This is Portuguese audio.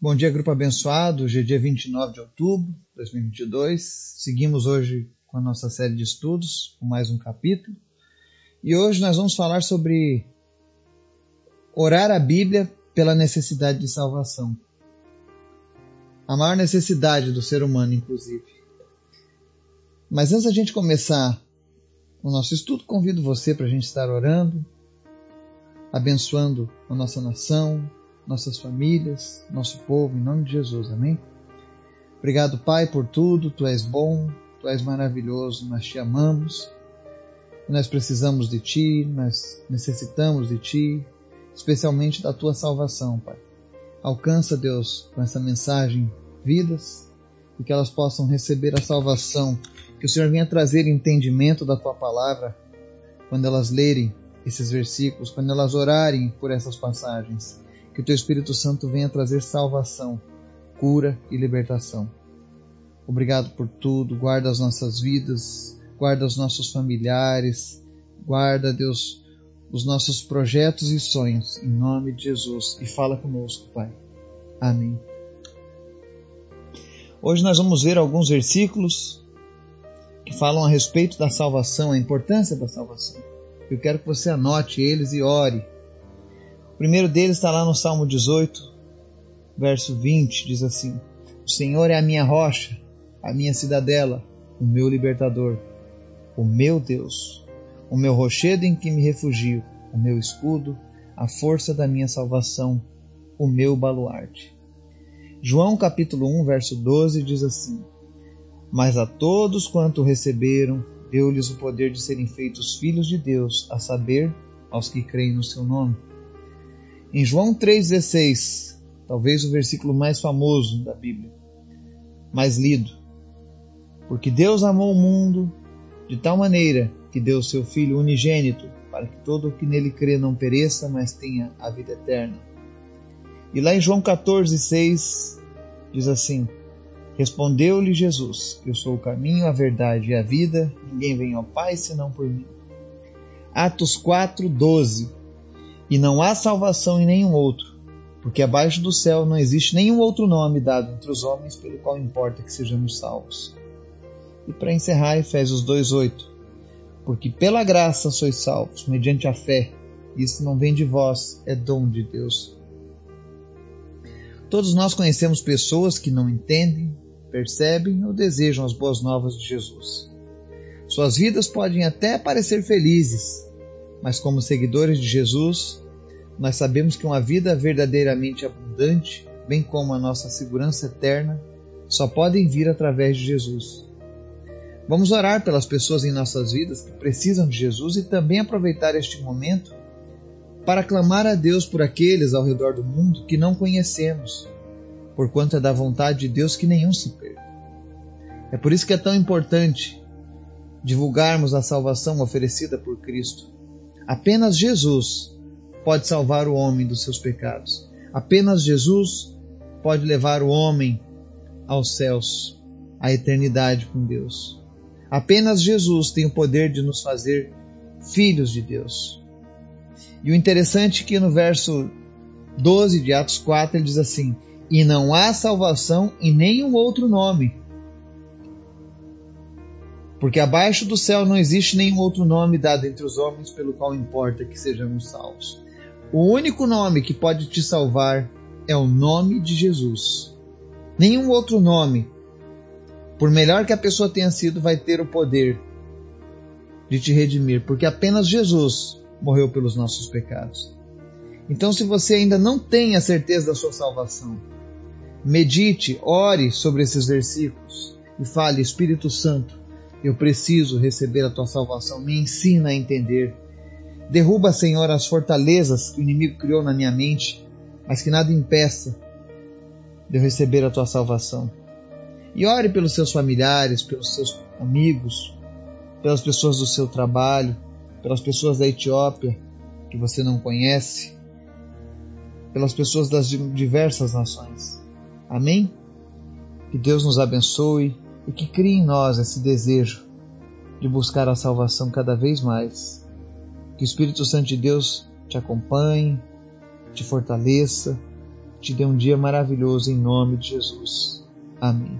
Bom dia, grupo abençoado. Hoje é dia 29 de outubro de 2022. Seguimos hoje com a nossa série de estudos, com mais um capítulo. E hoje nós vamos falar sobre orar a Bíblia pela necessidade de salvação. A maior necessidade do ser humano, inclusive. Mas antes da gente começar o nosso estudo, convido você para a gente estar orando, abençoando a nossa nação, nossas famílias, nosso povo, em nome de Jesus, amém? Obrigado, Pai, por tudo, Tu és bom, Tu és maravilhoso, nós te amamos, nós precisamos de Ti, nós necessitamos de Ti, especialmente da Tua salvação, Pai. Alcança, Deus, com essa mensagem, vidas e que elas possam receber a salvação, que o Senhor venha trazer entendimento da Tua palavra quando elas lerem esses versículos, quando elas orarem por essas passagens que teu Espírito Santo venha trazer salvação, cura e libertação. Obrigado por tudo, guarda as nossas vidas, guarda os nossos familiares, guarda, Deus, os nossos projetos e sonhos, em nome de Jesus, e fala conosco, Pai. Amém. Hoje nós vamos ver alguns versículos que falam a respeito da salvação, a importância da salvação. Eu quero que você anote eles e ore o primeiro deles está lá no Salmo 18, verso 20, diz assim: O Senhor é a minha rocha, a minha cidadela, o meu libertador, o meu Deus, o meu rochedo em que me refugio, o meu escudo, a força da minha salvação, o meu baluarte. João capítulo 1, verso 12 diz assim: Mas a todos quanto receberam, deu-lhes o poder de serem feitos filhos de Deus, a saber, aos que creem no seu nome em João 3,16, talvez o versículo mais famoso da Bíblia, mais lido. Porque Deus amou o mundo de tal maneira que deu seu Filho unigênito, para que todo o que nele crê não pereça, mas tenha a vida eterna. E lá em João 14,6 diz assim: Respondeu-lhe Jesus: Eu sou o caminho, a verdade e a vida, ninguém vem ao Pai senão por mim. Atos 4:12 e não há salvação em nenhum outro, porque abaixo do céu não existe nenhum outro nome dado entre os homens pelo qual importa que sejamos salvos. E para encerrar, Efésios 2:8, porque pela graça sois salvos, mediante a fé. Isso não vem de vós, é dom de Deus. Todos nós conhecemos pessoas que não entendem, percebem ou desejam as boas novas de Jesus. Suas vidas podem até parecer felizes, mas como seguidores de Jesus, nós sabemos que uma vida verdadeiramente abundante, bem como a nossa segurança eterna, só podem vir através de Jesus. Vamos orar pelas pessoas em nossas vidas que precisam de Jesus e também aproveitar este momento para clamar a Deus por aqueles ao redor do mundo que não conhecemos, porquanto é da vontade de Deus que nenhum se perca. É por isso que é tão importante divulgarmos a salvação oferecida por Cristo Apenas Jesus pode salvar o homem dos seus pecados. Apenas Jesus pode levar o homem aos céus, à eternidade com Deus. Apenas Jesus tem o poder de nos fazer filhos de Deus. E o interessante é que no verso 12 de Atos 4 ele diz assim: E não há salvação em nenhum outro nome, porque abaixo do céu não existe nenhum outro nome dado entre os homens pelo qual importa que sejamos salvos. O único nome que pode te salvar é o nome de Jesus. Nenhum outro nome, por melhor que a pessoa tenha sido, vai ter o poder de te redimir, porque apenas Jesus morreu pelos nossos pecados. Então, se você ainda não tem a certeza da sua salvação, medite, ore sobre esses versículos e fale: Espírito Santo, eu preciso receber a tua salvação. Me ensina a entender. Derruba, Senhor, as fortalezas que o inimigo criou na minha mente, mas que nada impeça de eu receber a tua salvação. E ore pelos seus familiares, pelos seus amigos, pelas pessoas do seu trabalho, pelas pessoas da Etiópia que você não conhece, pelas pessoas das diversas nações. Amém? Que Deus nos abençoe e que crie em nós esse desejo de buscar a salvação cada vez mais. Que o Espírito Santo de Deus te acompanhe, te fortaleça, te dê um dia maravilhoso em nome de Jesus. Amém.